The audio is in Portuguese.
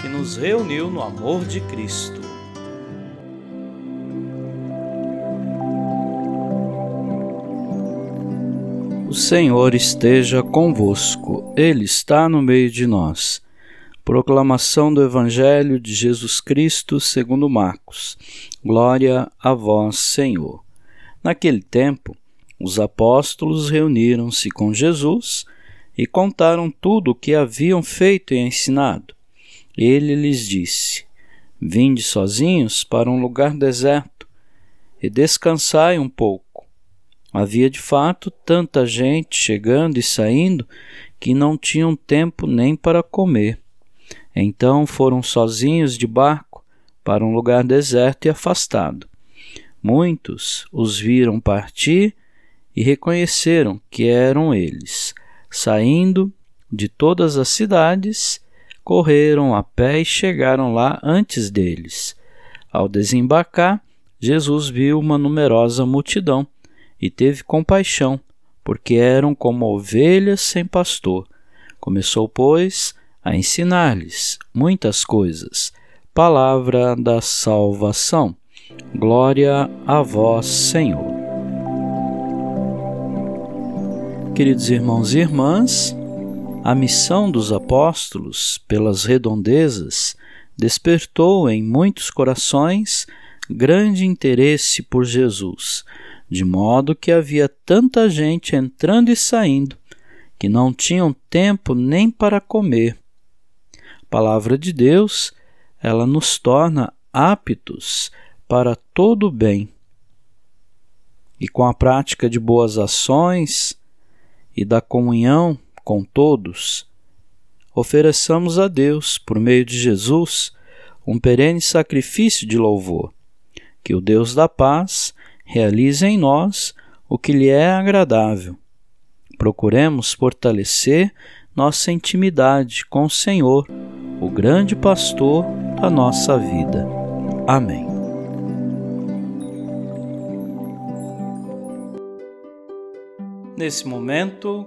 que nos reuniu no amor de Cristo. O Senhor esteja convosco, Ele está no meio de nós. Proclamação do Evangelho de Jesus Cristo segundo Marcos. Glória a vós, Senhor. Naquele tempo, os apóstolos reuniram-se com Jesus e contaram tudo o que haviam feito e ensinado. Ele lhes disse: Vinde sozinhos para um lugar deserto e descansai um pouco. Havia de fato tanta gente chegando e saindo que não tinham tempo nem para comer. Então foram sozinhos de barco para um lugar deserto e afastado. Muitos os viram partir e reconheceram que eram eles. Saindo de todas as cidades, correram a pé e chegaram lá antes deles. Ao desembarcar, Jesus viu uma numerosa multidão e teve compaixão, porque eram como ovelhas sem pastor. Começou, pois, a ensinar-lhes muitas coisas. Palavra da salvação. Glória a vós, Senhor. Queridos irmãos e irmãs, a missão dos apóstolos, pelas redondezas, despertou em muitos corações grande interesse por Jesus, de modo que havia tanta gente entrando e saindo que não tinham tempo nem para comer. Palavra de Deus, ela nos torna aptos para todo o bem. E com a prática de boas ações e da comunhão com todos, ofereçamos a Deus, por meio de Jesus, um perene sacrifício de louvor. Que o Deus da paz realize em nós o que lhe é agradável. Procuremos fortalecer nossa intimidade com o Senhor, o grande pastor da nossa vida. Amém. Nesse momento,